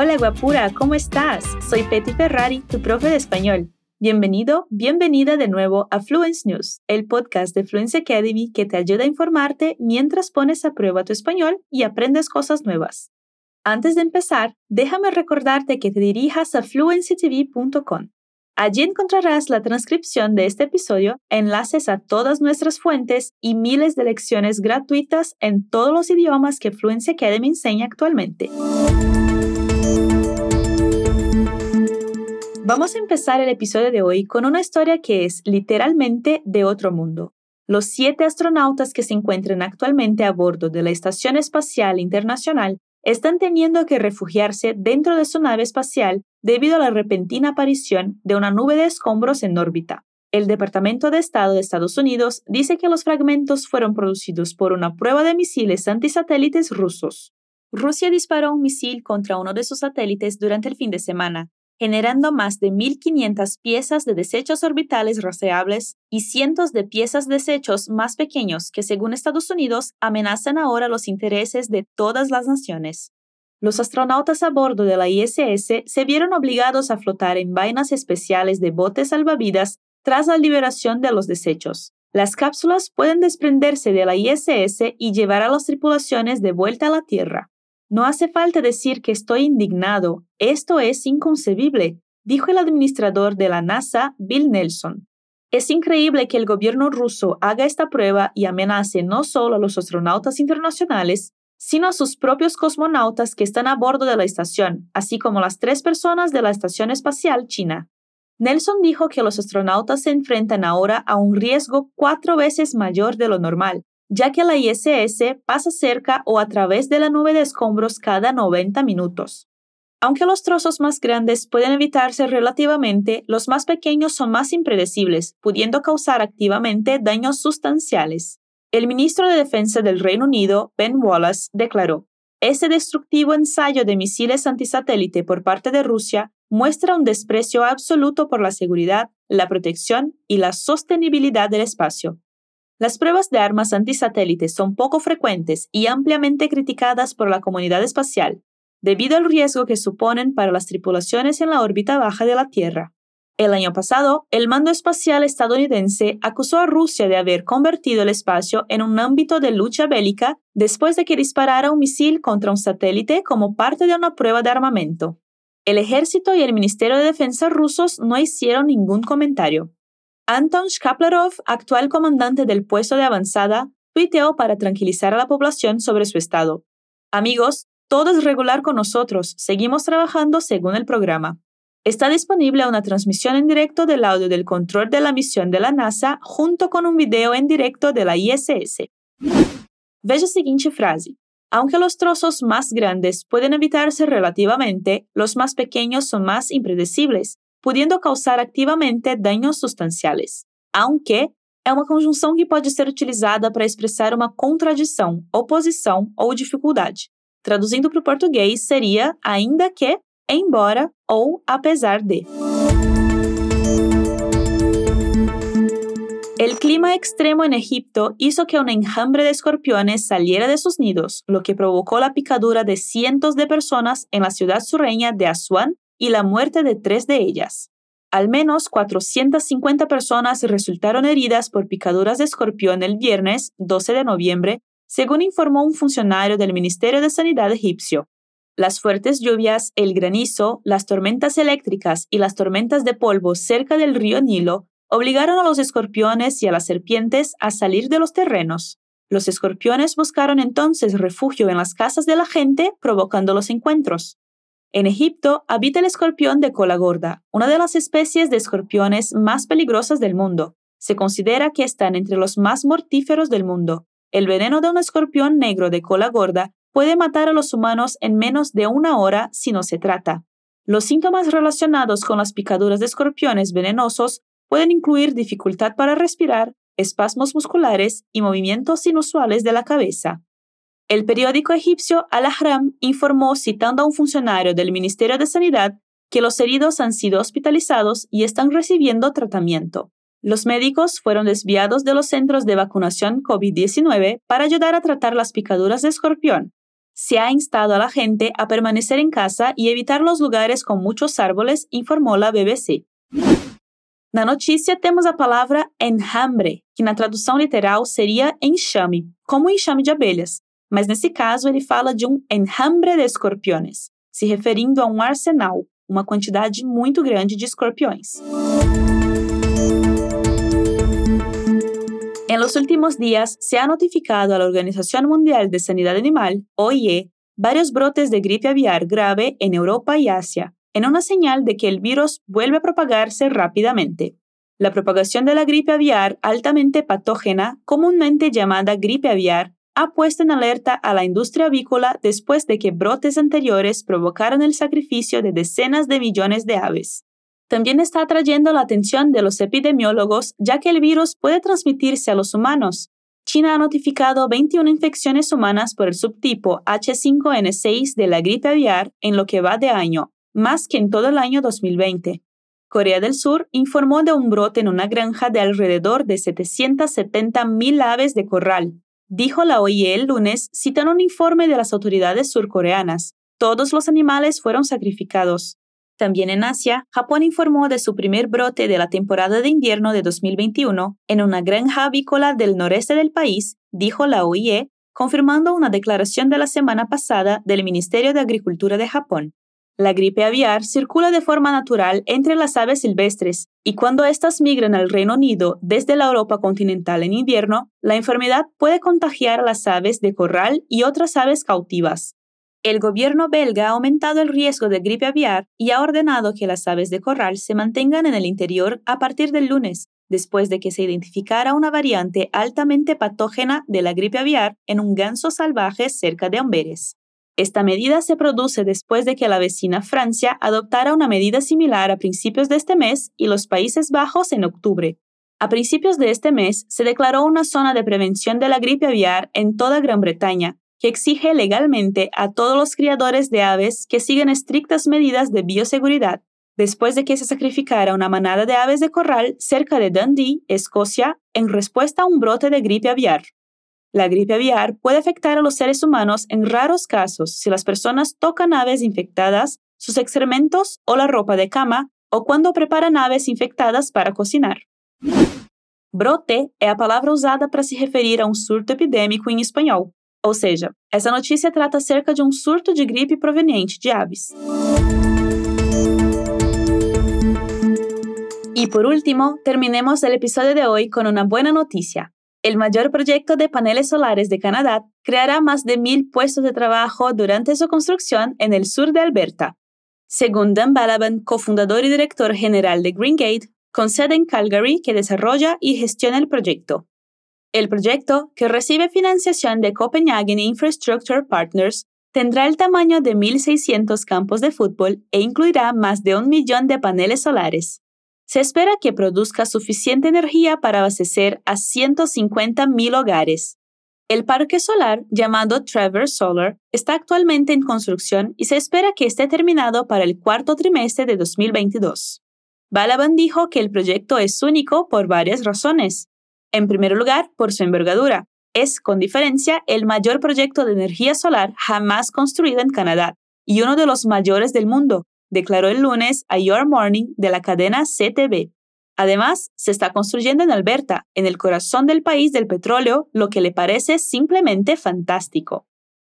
Hola guapura, ¿cómo estás? Soy Petty Ferrari, tu profe de español. Bienvenido, bienvenida de nuevo a Fluence News, el podcast de Fluence Academy que te ayuda a informarte mientras pones a prueba tu español y aprendes cosas nuevas. Antes de empezar, déjame recordarte que te dirijas a fluencytv.com. Allí encontrarás la transcripción de este episodio, enlaces a todas nuestras fuentes y miles de lecciones gratuitas en todos los idiomas que Fluency Academy enseña actualmente. Vamos a empezar el episodio de hoy con una historia que es literalmente de otro mundo. Los siete astronautas que se encuentran actualmente a bordo de la Estación Espacial Internacional están teniendo que refugiarse dentro de su nave espacial debido a la repentina aparición de una nube de escombros en órbita. El Departamento de Estado de Estados Unidos dice que los fragmentos fueron producidos por una prueba de misiles antisatélites rusos. Rusia disparó un misil contra uno de sus satélites durante el fin de semana, generando más de 1.500 piezas de desechos orbitales rastreables y cientos de piezas de desechos más pequeños que, según Estados Unidos, amenazan ahora los intereses de todas las naciones. Los astronautas a bordo de la ISS se vieron obligados a flotar en vainas especiales de botes salvavidas tras la liberación de los desechos. Las cápsulas pueden desprenderse de la ISS y llevar a las tripulaciones de vuelta a la Tierra. No hace falta decir que estoy indignado. Esto es inconcebible, dijo el administrador de la NASA, Bill Nelson. Es increíble que el gobierno ruso haga esta prueba y amenace no solo a los astronautas internacionales, sino a sus propios cosmonautas que están a bordo de la estación, así como las tres personas de la Estación Espacial China. Nelson dijo que los astronautas se enfrentan ahora a un riesgo cuatro veces mayor de lo normal, ya que la ISS pasa cerca o a través de la nube de escombros cada 90 minutos. Aunque los trozos más grandes pueden evitarse relativamente, los más pequeños son más impredecibles, pudiendo causar activamente daños sustanciales. El ministro de Defensa del Reino Unido, Ben Wallace, declaró, Ese destructivo ensayo de misiles antisatélite por parte de Rusia muestra un desprecio absoluto por la seguridad, la protección y la sostenibilidad del espacio. Las pruebas de armas antisatélites son poco frecuentes y ampliamente criticadas por la comunidad espacial, debido al riesgo que suponen para las tripulaciones en la órbita baja de la Tierra. El año pasado, el mando espacial estadounidense acusó a Rusia de haber convertido el espacio en un ámbito de lucha bélica después de que disparara un misil contra un satélite como parte de una prueba de armamento. El ejército y el Ministerio de Defensa rusos no hicieron ningún comentario. Anton Shkaplerov, actual comandante del puesto de avanzada, tuiteó para tranquilizar a la población sobre su estado. Amigos, todo es regular con nosotros, seguimos trabajando según el programa. Está disponible una transmisión en directo del audio del control de la misión de la NASA junto con un video en directo de la ISS. Veja la siguiente frase. Aunque los trozos más grandes pueden evitarse relativamente, los más pequeños son más impredecibles pudiendo causar activamente daños sustanciales, aunque é uma conjunção que pode ser utilizada para expressar uma contradição, oposição ou dificuldade. Traduzindo para o português, seria ainda que, embora ou apesar de. El clima extremo en Egipto hizo que un enjambre de escorpiones saliera de sus nidos, lo que provocó la picadura de cientos de personas en la ciudad sureña de Asuán y la muerte de tres de ellas. Al menos 450 personas resultaron heridas por picaduras de escorpión el viernes 12 de noviembre, según informó un funcionario del Ministerio de Sanidad egipcio. Las fuertes lluvias, el granizo, las tormentas eléctricas y las tormentas de polvo cerca del río Nilo obligaron a los escorpiones y a las serpientes a salir de los terrenos. Los escorpiones buscaron entonces refugio en las casas de la gente, provocando los encuentros. En Egipto habita el escorpión de cola gorda, una de las especies de escorpiones más peligrosas del mundo. Se considera que están entre los más mortíferos del mundo. El veneno de un escorpión negro de cola gorda puede matar a los humanos en menos de una hora si no se trata. Los síntomas relacionados con las picaduras de escorpiones venenosos pueden incluir dificultad para respirar, espasmos musculares y movimientos inusuales de la cabeza. El periódico egipcio Al-Ahram informó, citando a un funcionario del Ministerio de Sanidad, que los heridos han sido hospitalizados y están recibiendo tratamiento. Los médicos fueron desviados de los centros de vacunación COVID-19 para ayudar a tratar las picaduras de escorpión. se ha instado a la gente a permanecer en casa y evitar los lugares con muchos árboles, informó la BBC. Na notícia temos a palavra enjambre, que na tradução literal seria enxame, como enxame de abelhas, mas nesse caso ele fala de um enjambre de escorpiões, se referindo a um arsenal, uma quantidade muito grande de escorpiões. En los últimos días se ha notificado a la Organización Mundial de Sanidad Animal, OIE, varios brotes de gripe aviar grave en Europa y Asia, en una señal de que el virus vuelve a propagarse rápidamente. La propagación de la gripe aviar altamente patógena, comúnmente llamada gripe aviar, ha puesto en alerta a la industria avícola después de que brotes anteriores provocaron el sacrificio de decenas de millones de aves también está atrayendo la atención de los epidemiólogos ya que el virus puede transmitirse a los humanos. China ha notificado 21 infecciones humanas por el subtipo H5N6 de la gripe aviar en lo que va de año, más que en todo el año 2020. Corea del Sur informó de un brote en una granja de alrededor de 770.000 aves de corral, dijo la OIE el lunes, citando un informe de las autoridades surcoreanas. Todos los animales fueron sacrificados. También en Asia, Japón informó de su primer brote de la temporada de invierno de 2021 en una granja avícola del noreste del país, dijo la OIE, confirmando una declaración de la semana pasada del Ministerio de Agricultura de Japón. La gripe aviar circula de forma natural entre las aves silvestres y cuando éstas migran al Reino Unido desde la Europa continental en invierno, la enfermedad puede contagiar a las aves de corral y otras aves cautivas. El gobierno belga ha aumentado el riesgo de gripe aviar y ha ordenado que las aves de corral se mantengan en el interior a partir del lunes, después de que se identificara una variante altamente patógena de la gripe aviar en un ganso salvaje cerca de Amberes. Esta medida se produce después de que la vecina Francia adoptara una medida similar a principios de este mes y los Países Bajos en octubre. A principios de este mes se declaró una zona de prevención de la gripe aviar en toda Gran Bretaña, que exige legalmente a todos los criadores de aves que sigan estrictas medidas de bioseguridad después de que se sacrificara una manada de aves de corral cerca de Dundee, Escocia, en respuesta a un brote de gripe aviar. La gripe aviar puede afectar a los seres humanos en raros casos si las personas tocan aves infectadas, sus excrementos o la ropa de cama, o cuando preparan aves infectadas para cocinar. Brote é a palavra usada para se referir a um surto epidêmico em espanhol, Ou seja, essa notícia trata acerca de um surto de gripe proveniente de aves. Y por último, terminemos el episodio de hoy con una buena noticia. El mayor proyecto de paneles solares de Canadá creará más de mil puestos de trabajo durante su construcción en el sur de Alberta. Según Dan Balaban, cofundador y director general de Greengate, con sede en Calgary, que desarrolla y gestiona el proyecto. El proyecto, que recibe financiación de Copenhagen Infrastructure Partners, tendrá el tamaño de 1.600 campos de fútbol e incluirá más de un millón de paneles solares. Se espera que produzca suficiente energía para abastecer a 150.000 hogares. El parque solar, llamado Traverse Solar, está actualmente en construcción y se espera que esté terminado para el cuarto trimestre de 2022. Balaban dijo que el proyecto es único por varias razones. En primer lugar, por su envergadura. Es, con diferencia, el mayor proyecto de energía solar jamás construido en Canadá y uno de los mayores del mundo, declaró el lunes a Your Morning de la cadena CTV. Además, se está construyendo en Alberta, en el corazón del país del petróleo, lo que le parece simplemente fantástico.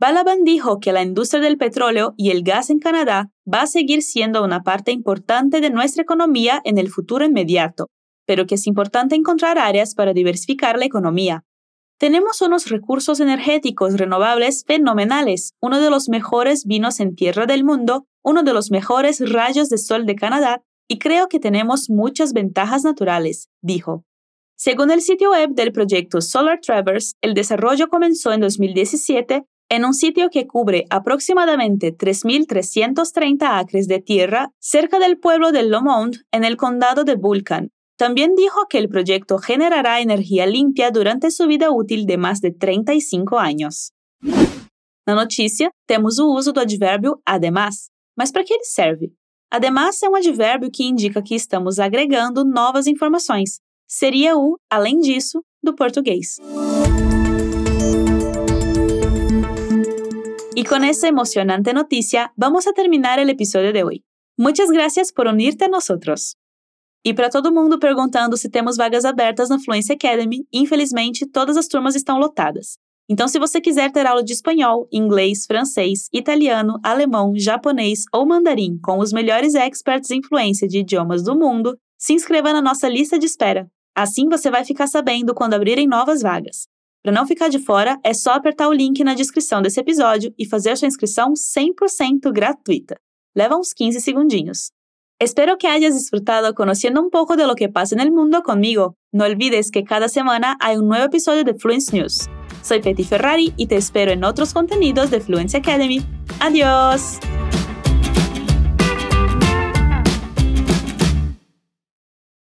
Balaban dijo que la industria del petróleo y el gas en Canadá va a seguir siendo una parte importante de nuestra economía en el futuro inmediato, pero que es importante encontrar áreas para diversificar la economía. Tenemos unos recursos energéticos renovables fenomenales, uno de los mejores vinos en tierra del mundo, uno de los mejores rayos de sol de Canadá, y creo que tenemos muchas ventajas naturales, dijo. Según el sitio web del proyecto Solar Traverse, el desarrollo comenzó en 2017 en un sitio que cubre aproximadamente 3.330 acres de tierra cerca del pueblo de Lomond, en el condado de Vulcan, también dijo que el proyecto generará energía limpia durante su vida útil de más de 35 años. Na notícia, temos o uso do advérbio además. Mas para que ele serve? Además é um advérbio que indica que estamos agregando novas informações. Seria o além disso do português. Y con esa emocionante noticia, vamos a terminar el episodio de hoy. Muchas gracias por unirte a nosotros. E para todo mundo perguntando se temos vagas abertas na Fluency Academy, infelizmente todas as turmas estão lotadas. Então, se você quiser ter aula de espanhol, inglês, francês, italiano, alemão, japonês ou mandarim com os melhores experts em fluência de idiomas do mundo, se inscreva na nossa lista de espera. Assim você vai ficar sabendo quando abrirem novas vagas. Para não ficar de fora, é só apertar o link na descrição desse episódio e fazer sua inscrição 100% gratuita. Leva uns 15 segundinhos. Espero que hayas disfrutado conociendo un poco de lo que pasa en el mundo conmigo. No olvides que cada semana hay un nuevo episodio de Fluence News. Soy Petty Ferrari y te espero en otros contenidos de Fluency Academy. ¡Adiós!